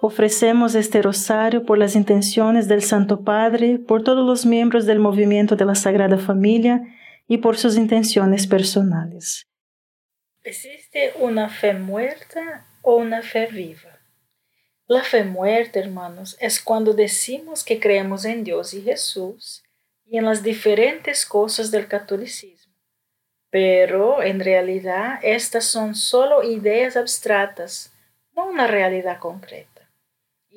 Ofrecemos este rosario por las intenciones del Santo Padre, por todos los miembros del movimiento de la Sagrada Familia y por sus intenciones personales. ¿Existe una fe muerta o una fe viva? La fe muerta, hermanos, es cuando decimos que creemos en Dios y Jesús y en las diferentes cosas del catolicismo. Pero en realidad estas son solo ideas abstractas, no una realidad concreta.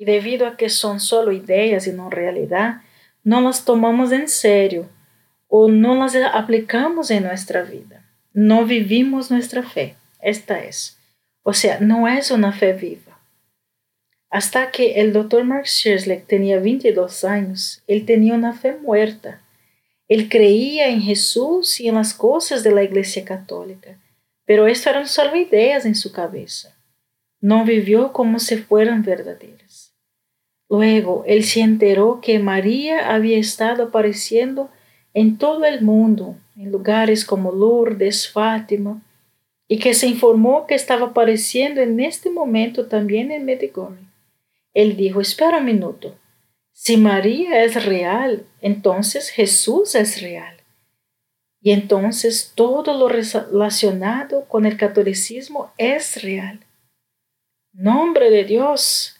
Y debido a que son solo ideas y no realidad, no las tomamos en serio o no las aplicamos en nuestra vida. No vivimos nuestra fe. Esta es. O sea, no es una fe viva. Hasta que el doctor Mark Schersley tenía 22 años, él tenía una fe muerta. Él creía en Jesús y en las cosas de la Iglesia Católica, pero esto eran solo ideas en su cabeza. No vivió como si fueran verdaderas. Luego él se enteró que María había estado apareciendo en todo el mundo, en lugares como Lourdes, Fátima, y que se informó que estaba apareciendo en este momento también en Medjugorje. Él dijo, espera un minuto, si María es real, entonces Jesús es real. Y entonces todo lo relacionado con el catolicismo es real. Nombre de Dios,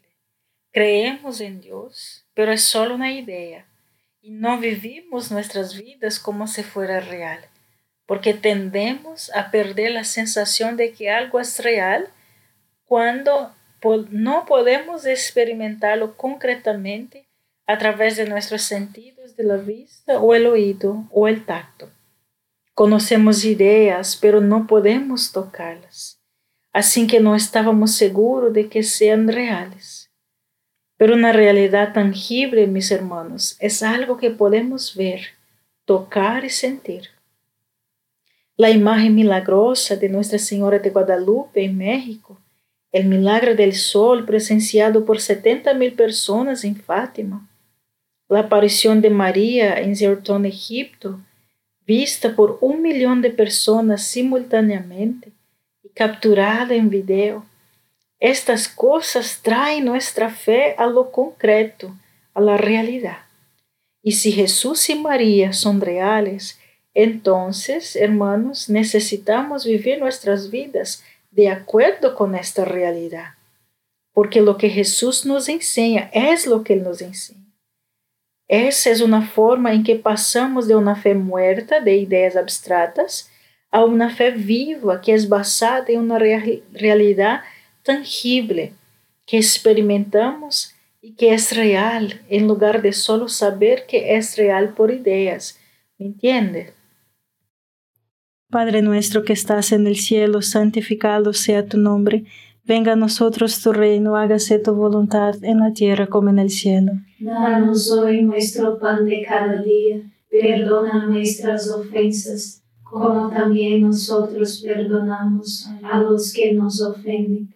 Creemos en Dios, pero es solo una idea y no vivimos nuestras vidas como si fuera real, porque tendemos a perder la sensación de que algo es real cuando no podemos experimentarlo concretamente a través de nuestros sentidos de la vista o el oído o el tacto. Conocemos ideas, pero no podemos tocarlas, así que no estábamos seguros de que sean reales. Pero una realidad tangible, mis hermanos, es algo que podemos ver, tocar y sentir. La imagen milagrosa de Nuestra Señora de Guadalupe en México, el milagro del sol presenciado por 70 mil personas en Fátima, la aparición de María en Zertón, Egipto, vista por un millón de personas simultáneamente y capturada en video. Estas cosas traen nuestra fe a lo concreto, a la realidad. Y si Jesús y María son reales, entonces, hermanos, necesitamos vivir nuestras vidas de acuerdo con esta realidad, porque lo que Jesús nos enseña es lo que Él nos enseña. Esa es una forma en que pasamos de una fe muerta de ideas abstractas a una fe viva que es basada en una realidad tangible que experimentamos y que es real en lugar de solo saber que es real por ideas. ¿Me entiende? Padre nuestro que estás en el cielo, santificado sea tu nombre. Venga a nosotros tu reino, hágase tu voluntad en la tierra como en el cielo. Danos hoy nuestro pan de cada día, perdona nuestras ofensas, como también nosotros perdonamos a los que nos ofenden,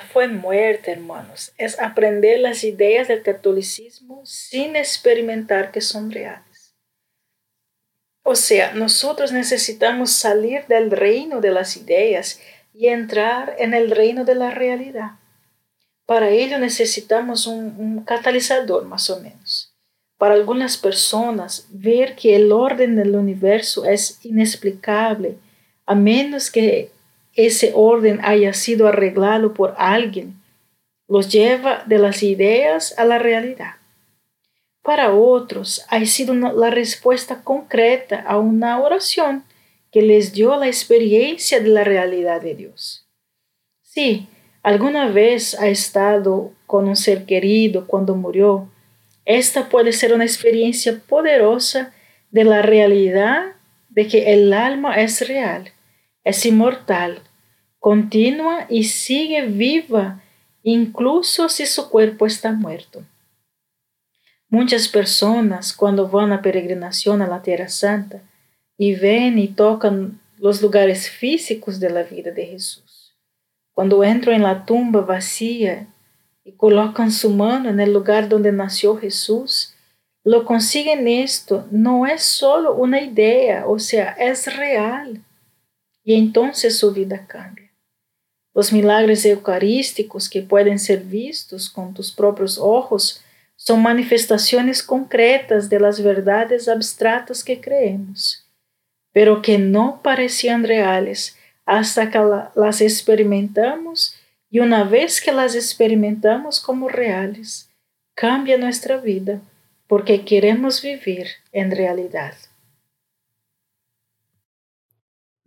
Fue muerte, hermanos, es aprender las ideas del catolicismo sin experimentar que son reales. O sea, nosotros necesitamos salir del reino de las ideas y entrar en el reino de la realidad. Para ello necesitamos un, un catalizador, más o menos. Para algunas personas, ver que el orden del universo es inexplicable, a menos que ese orden haya sido arreglado por alguien, los lleva de las ideas a la realidad. Para otros ha sido la respuesta concreta a una oración que les dio la experiencia de la realidad de Dios. Si alguna vez ha estado con un ser querido cuando murió, esta puede ser una experiencia poderosa de la realidad de que el alma es real, es inmortal, continua y sigue viva incluso si su cuerpo está muerto. Muchas personas cuando van a peregrinación a la Tierra Santa y ven y tocan los lugares físicos de la vida de Jesús, cuando entran en la tumba vacía y colocan su mano en el lugar donde nació Jesús, lo consiguen esto, no es solo una idea, o sea, es real. Y entonces su vida cambia. Los milagres eucarísticos que pueden ser vistos con tus propios ojos son manifestaciones concretas de las verdades abstractas que creemos, pero que no parecían reales hasta que las experimentamos y una vez que las experimentamos como reales, cambia nuestra vida porque queremos vivir en realidad.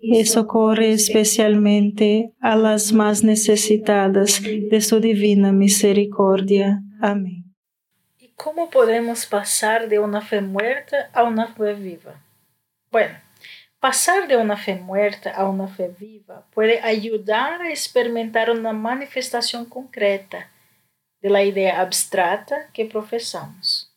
y socorre especialmente a las más necesitadas de su divina misericordia. Amén. ¿Y cómo podemos pasar de una fe muerta a una fe viva? Bueno, pasar de una fe muerta a una fe viva puede ayudar a experimentar una manifestación concreta de la idea abstracta que profesamos.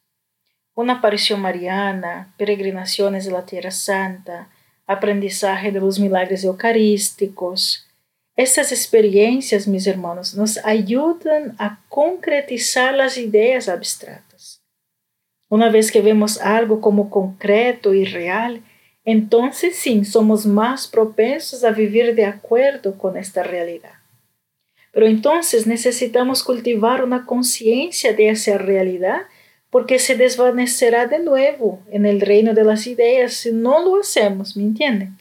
Una aparición mariana, peregrinaciones de la Tierra Santa, aprendizaje de los milagres eucarísticos. Estas experiencias, mis hermanos, nos ayudan a concretizar las ideas abstractas. Una vez que vemos algo como concreto y real, entonces sí somos más propensos a vivir de acuerdo con esta realidad. Pero entonces necesitamos cultivar una conciencia de esa realidad porque se desvanecerá de nuevo en el reino de las ideas si no lo hacemos, ¿me entienden?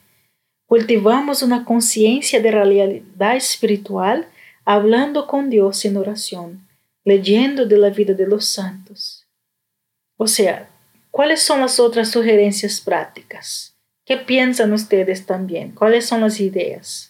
Cultivamos una conciencia de realidad espiritual hablando con Dios en oración, leyendo de la vida de los santos. O sea, ¿cuáles son las otras sugerencias prácticas? ¿Qué piensan ustedes también? ¿Cuáles son las ideas?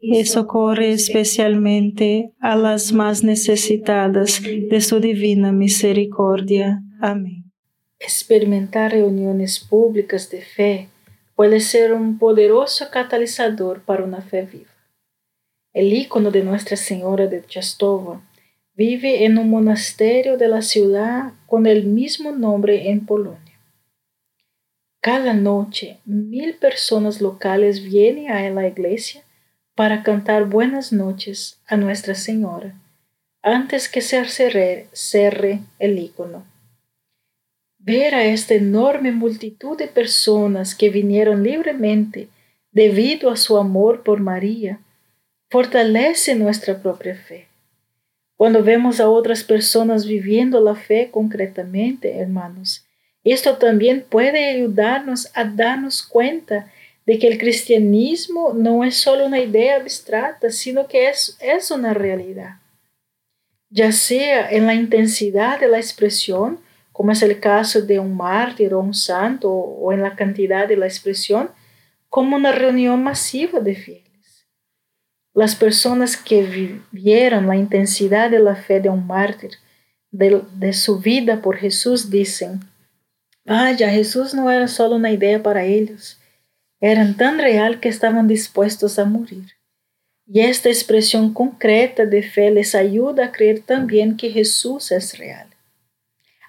y socorre especialmente a las más necesitadas de su divina misericordia. Amén. Experimentar reuniones públicas de fe puede ser un poderoso catalizador para una fe viva. El ícono de Nuestra Señora de Chastova vive en un monasterio de la ciudad con el mismo nombre en Polonia. Cada noche, mil personas locales vienen a la iglesia para cantar buenas noches a Nuestra Señora antes que se cerre, el icono. Ver a esta enorme multitud de personas que vinieron libremente debido a su amor por María fortalece nuestra propia fe. Cuando vemos a otras personas viviendo la fe concretamente, hermanos, esto también puede ayudarnos a darnos cuenta de que el cristianismo no es solo una idea abstracta, sino que es, es una realidad. Ya sea en la intensidad de la expresión, como es el caso de un mártir o un santo, o en la cantidad de la expresión, como una reunión masiva de fieles. Las personas que vivieron la intensidad de la fe de un mártir, de, de su vida por Jesús, dicen, vaya, Jesús no era solo una idea para ellos, eran tan real que estaban dispuestos a morir. Y esta expresión concreta de fe les ayuda a creer también que Jesús es real.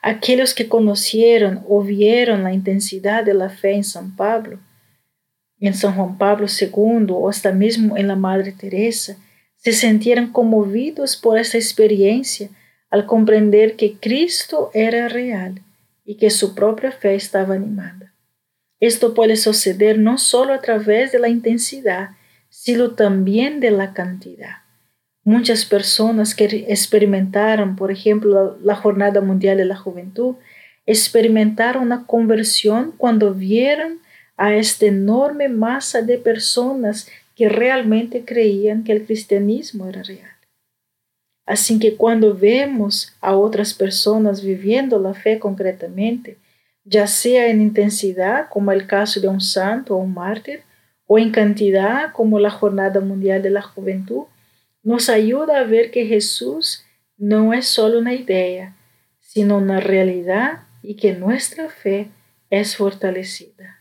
Aquellos que conocieron o vieron la intensidad de la fe en San Pablo, en San Juan Pablo II o hasta mismo en la Madre Teresa, se sintieron conmovidos por esta experiencia al comprender que Cristo era real y que su propia fe estaba animada. Esto puede suceder no solo a través de la intensidad, sino también de la cantidad. Muchas personas que experimentaron, por ejemplo, la Jornada Mundial de la Juventud, experimentaron una conversión cuando vieron a esta enorme masa de personas que realmente creían que el cristianismo era real. Así que cuando vemos a otras personas viviendo la fe concretamente, ya sea en intensidad, como el caso de un santo o un mártir, o en cantidad, como la Jornada Mundial de la Juventud, nos ayuda a ver que Jesús no es solo una idea, sino una realidad y que nuestra fe es fortalecida.